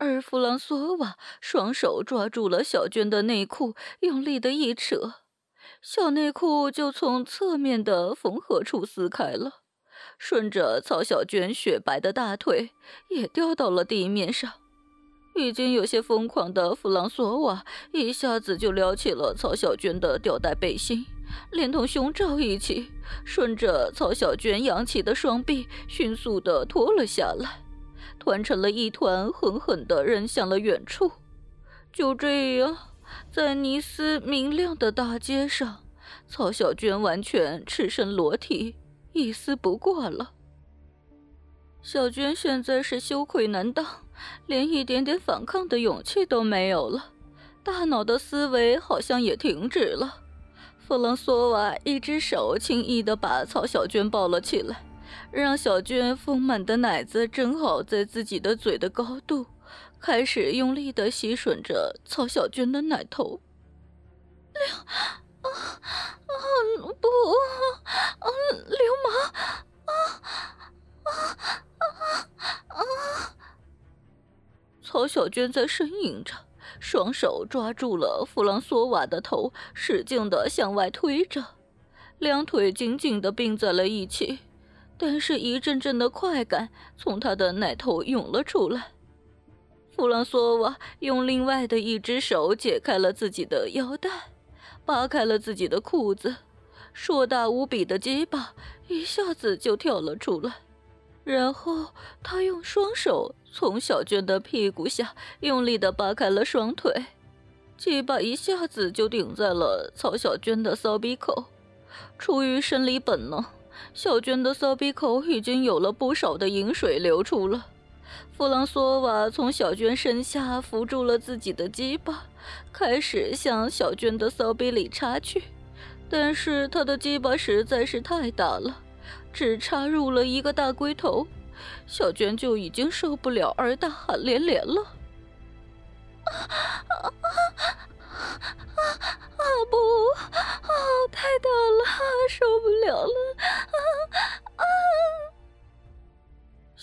而弗朗索瓦双手抓住了小娟的内裤，用力的一扯，小内裤就从侧面的缝合处撕开了，顺着曹小娟雪白的大腿也掉到了地面上。已经有些疯狂的弗朗索瓦一下子就撩起了曹小娟的吊带背心，连同胸罩一起，顺着曹小娟扬起的双臂迅速的脱了下来。团成了一团，狠狠地扔向了远处。就这样，在尼斯明亮的大街上，曹小娟完全赤身裸体，一丝不挂了。小娟现在是羞愧难当，连一点点反抗的勇气都没有了，大脑的思维好像也停止了。弗朗索瓦一只手轻易地把曹小娟抱了起来。让小娟丰满的奶子正好在自己的嘴的高度，开始用力的吸吮着曹小娟的奶头。流啊啊不啊流氓啊啊啊啊！曹小娟在呻吟着，双手抓住了弗朗索瓦的头，使劲的向外推着，两腿紧紧的并在了一起。但是，一阵阵的快感从他的奶头涌了出来。弗朗索瓦用另外的一只手解开了自己的腰带，扒开了自己的裤子，硕大无比的鸡巴一下子就跳了出来。然后，他用双手从小娟的屁股下用力地扒开了双腿，鸡巴一下子就顶在了曹小娟的骚逼口。出于生理本能。小娟的骚逼口已经有了不少的饮水流出了。弗朗索瓦从小娟身下扶住了自己的鸡巴，开始向小娟的骚逼里插去。但是他的鸡巴实在是太大了，只插入了一个大龟头，小娟就已经受不了，而大喊连连了。啊啊啊不！啊，太大，了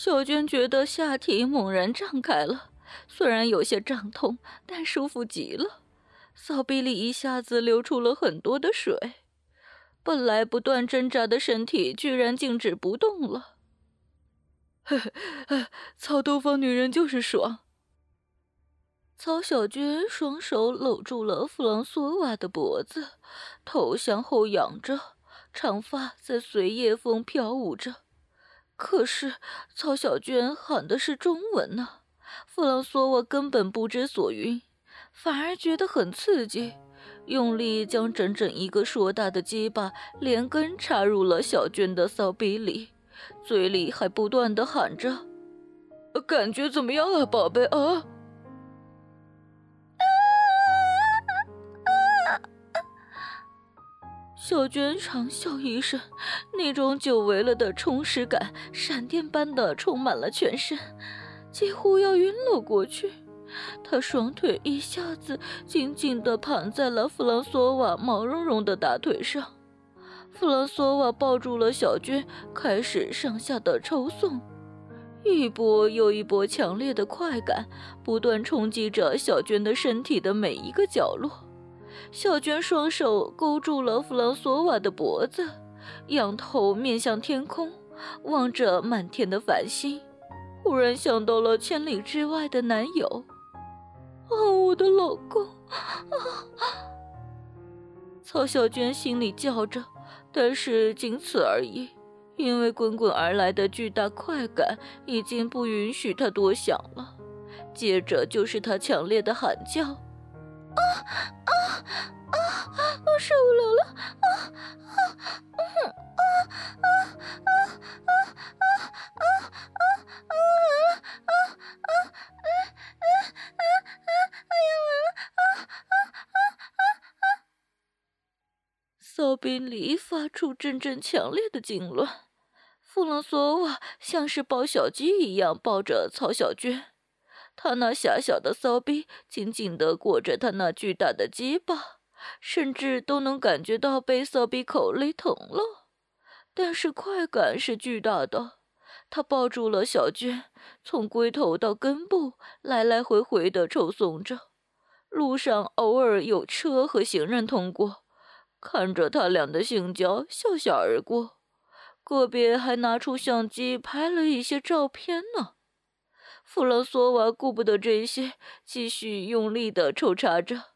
小娟觉得下体猛然胀开了，虽然有些胀痛，但舒服极了。骚逼里一下子流出了很多的水，本来不断挣扎的身体居然静止不动了。呵呵，操东方女人就是爽。曹小娟双手搂住了弗朗索瓦的脖子，头向后仰着，长发在随夜风飘舞着。可是曹小娟喊的是中文呢，弗朗索瓦根本不知所云，反而觉得很刺激，用力将整整一个硕大的鸡巴连根插入了小娟的骚逼里，嘴里还不断的喊着：“感觉怎么样啊，宝贝啊？”小娟长啸一声，那种久违了的充实感，闪电般的充满了全身，几乎要晕了过去。她双腿一下子紧紧地盘在了弗朗索瓦毛茸茸的大腿上。弗朗索瓦抱住了小娟，开始上下的抽送，一波又一波强烈的快感不断冲击着小娟的身体的每一个角落。小娟双手勾住了弗朗索瓦的脖子，仰头面向天空，望着满天的繁星，忽然想到了千里之外的男友。啊，我的老公！啊！曹小娟心里叫着，但是仅此而已，因为滚滚而来的巨大快感已经不允许她多想了。接着就是她强烈的喊叫。啊！受不了了！啊啊啊啊啊啊啊啊啊啊啊啊啊啊啊！哎呀！啊啊啊啊啊！骚逼里发出阵阵强烈的痉挛。弗朗索瓦像是抱小鸡一样抱着曹小娟，他那狭小的骚逼紧紧地裹着他那巨大的鸡巴，甚至都能感觉到被骚逼口里疼了。但是快感是巨大的。他抱住了小娟，从龟头到根部来来回回地抽送着。路上偶尔有车和行人通过，看着他俩的性交，笑笑而过。个别还拿出相机拍了一些照片呢。弗朗索瓦顾不得这些，继续用力地抽插着，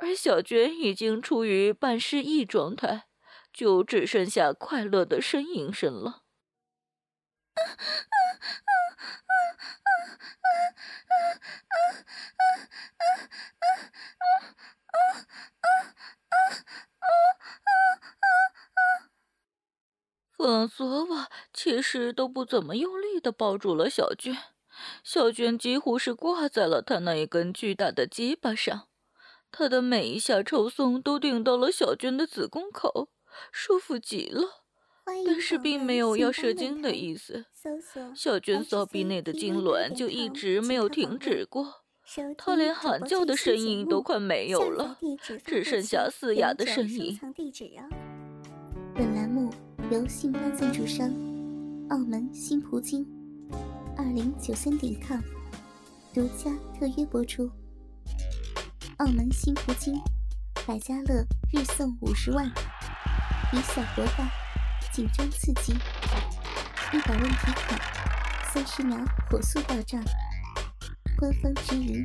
而小娟已经处于半失忆状态，就只剩下快乐的呻吟声了。弗朗索瓦其实都不怎么用力的抱住了小娟，小娟几乎是挂在了他那一根巨大的鸡巴上，他的每一下抽送都顶到了小娟的子宫口，舒服极了。但是并没有要射精的意思，小娟骚逼内的痉挛就一直没有停止过，她连喊叫的声音都快没有了，只剩下嘶哑的声音。本栏目。由信邦赞助商澳门新葡京二零九三点 com 独家特约播出。澳门新葡京百家乐日送五十万，以小博大，紧张刺激，一百万提款，三十秒火速到账，官方直营，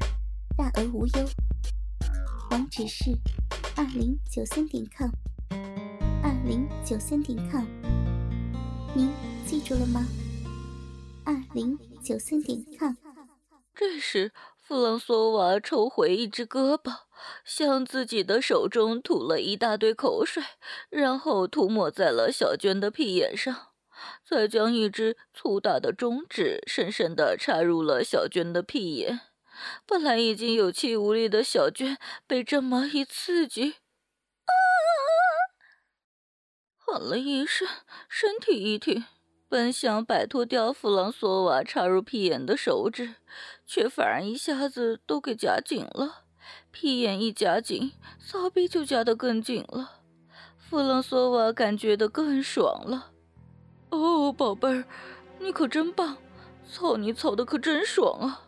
大额无忧。网址是二零九三点 com。二零九三点 com，您记住了吗？二零九三点 com。这时，弗朗索瓦抽回一只胳膊，向自己的手中吐了一大堆口水，然后涂抹在了小娟的屁眼上，再将一只粗大的中指深深地插入了小娟的屁眼。本来已经有气无力的小娟，被这么一刺激。啊喊了一声，身体一挺，本想摆脱掉弗朗索瓦插入屁眼的手指，却反而一下子都给夹紧了。屁眼一夹紧，骚逼就夹得更紧了。弗朗索瓦感觉得更爽了。哦，宝贝儿，你可真棒，操你操的可真爽啊！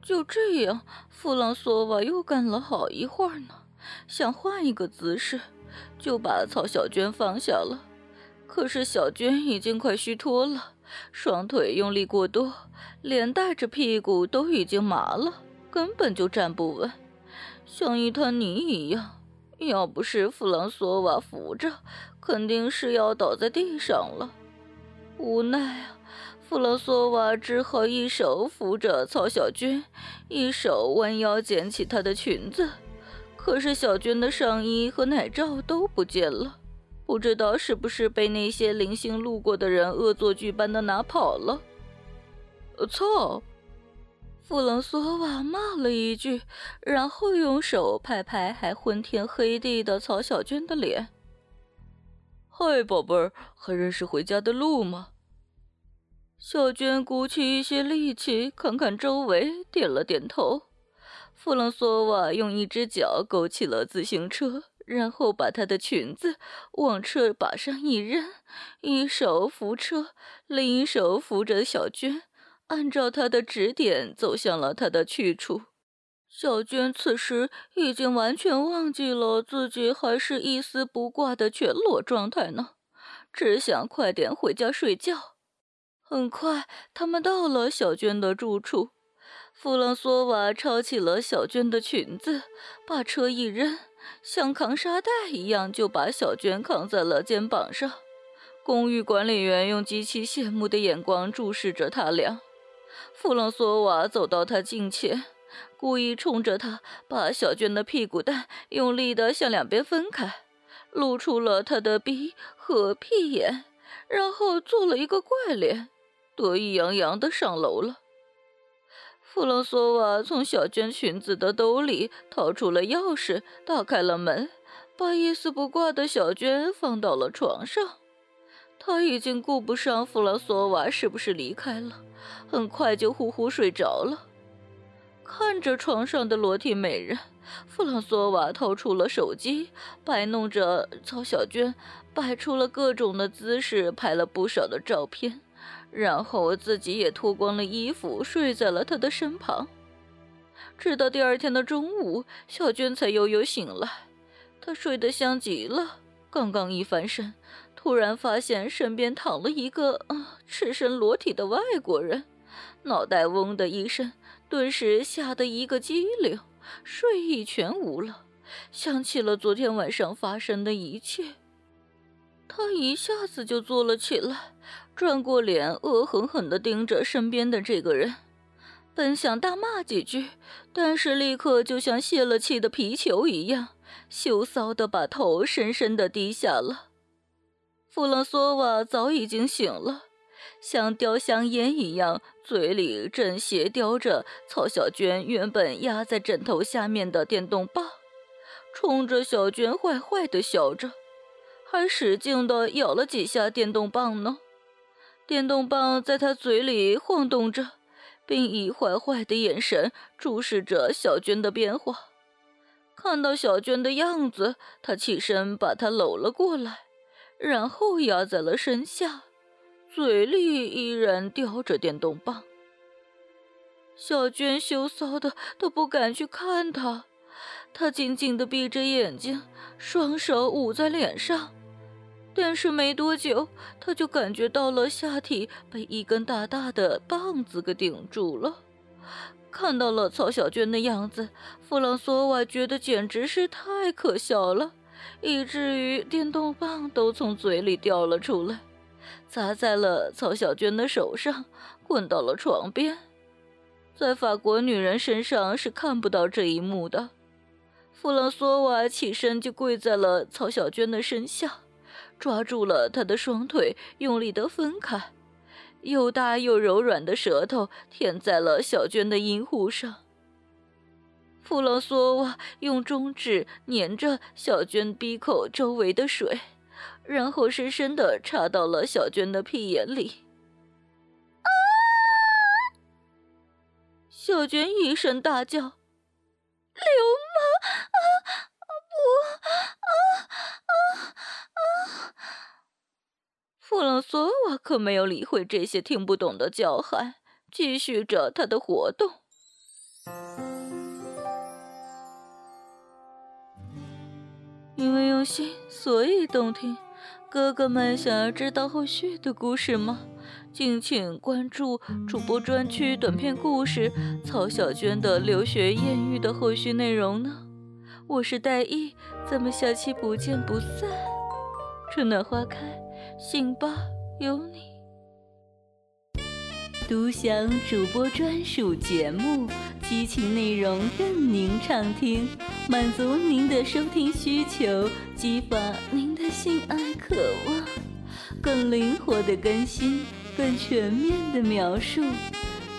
就这样，弗朗索瓦又干了好一会儿呢，想换一个姿势。就把曹小娟放下了，可是小娟已经快虚脱了，双腿用力过多，连带着屁股都已经麻了，根本就站不稳，像一滩泥一样。要不是弗朗索瓦扶着，肯定是要倒在地上了。无奈啊，弗朗索瓦只好一手扶着曹小娟，一手弯腰捡起她的裙子。可是小娟的上衣和奶罩都不见了，不知道是不是被那些零星路过的人恶作剧般的拿跑了。操！弗朗索瓦骂了一句，然后用手拍拍还昏天黑地的曹小娟的脸。嗨，宝贝儿，还认识回家的路吗？小娟鼓起一些力气，看看周围，点了点头。弗朗索瓦用一只脚勾起了自行车，然后把她的裙子往车把上一扔，一手扶车，另一手扶着小娟，按照她的指点走向了他的去处。小娟此时已经完全忘记了自己还是一丝不挂的全裸状态呢，只想快点回家睡觉。很快，他们到了小娟的住处。弗朗索瓦抄起了小娟的裙子，把车一扔，像扛沙袋一样就把小娟扛在了肩膀上。公寓管理员用极其羡慕的眼光注视着他俩。弗朗索瓦走到他近前，故意冲着他把小娟的屁股蛋用力地向两边分开，露出了他的鼻和屁眼，然后做了一个怪脸，得意洋洋地上楼了。弗朗索瓦从小娟裙子的兜里掏出了钥匙，打开了门，把一丝不挂的小娟放到了床上。他已经顾不上弗朗索瓦是不是离开了，很快就呼呼睡着了。看着床上的裸体美人，弗朗索瓦掏出了手机，摆弄着曹小娟，摆出了各种的姿势，拍了不少的照片，然后自己也脱光了衣服，睡在了他的身旁。直到第二天的中午，小娟才悠悠醒来，她睡得香极了，刚刚一翻身。突然发现身边躺了一个啊赤身裸体的外国人，脑袋嗡的一声，顿时吓得一个激灵，睡意全无了。想起了昨天晚上发生的一切，他一下子就坐了起来，转过脸，恶狠狠地盯着身边的这个人。本想大骂几句，但是立刻就像泄了气的皮球一样，羞臊地把头深深地低下了。弗朗索瓦早已经醒了，像叼香烟一样，嘴里正斜叼着曹小娟原本压在枕头下面的电动棒，冲着小娟坏坏的笑着，还使劲的咬了几下电动棒呢。电动棒在他嘴里晃动着，并以坏坏的眼神注视着小娟的变化。看到小娟的样子，他起身把她搂了过来。然后压在了身下，嘴里依然叼着电动棒。小娟羞臊的都不敢去看他，她紧紧的闭着眼睛，双手捂在脸上。但是没多久，她就感觉到了下体被一根大大的棒子给顶住了。看到了曹小娟的样子，弗朗索瓦觉得简直是太可笑了。以至于电动棒都从嘴里掉了出来，砸在了曹小娟的手上，滚到了床边。在法国女人身上是看不到这一幕的。弗朗索瓦起身就跪在了曹小娟的身下，抓住了他的双腿，用力地分开，又大又柔软的舌头舔在了小娟的阴户上。弗朗索瓦用中指粘着小娟鼻口周围的水，然后深深地插到了小娟的屁眼里。啊！小娟一声大叫：“流氓！啊不！啊啊啊！”弗朗索瓦可没有理会这些听不懂的叫喊，继续着他的活动。因为用心，所以动听。哥哥们想要知道后续的故事吗？敬请关注主播专区短篇故事《曹小娟的留学艳遇》的后续内容呢。我是戴艺，咱们下期不见不散。春暖花开，信吧，有你。独享主播专属节目，激情内容任您畅听，满足您的收听需求，激发您的性爱渴望，更灵活的更新，更全面的描述。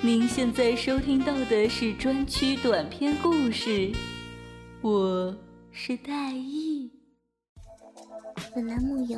您现在收听到的是专区短篇故事，我是戴艺。本栏目由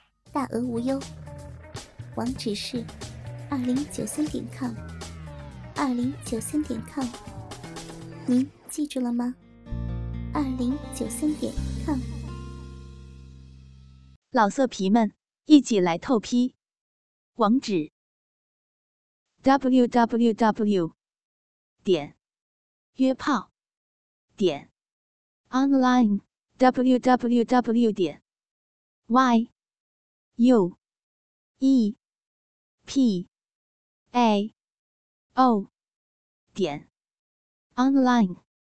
大额无忧，网址是。二零九三点 com，二零九三点 com，您记住了吗？二零九三点 com，老色皮们一起来透批，网址：w w w 点约炮点 online w w w 点 y u e. P. A. O. 点。Online。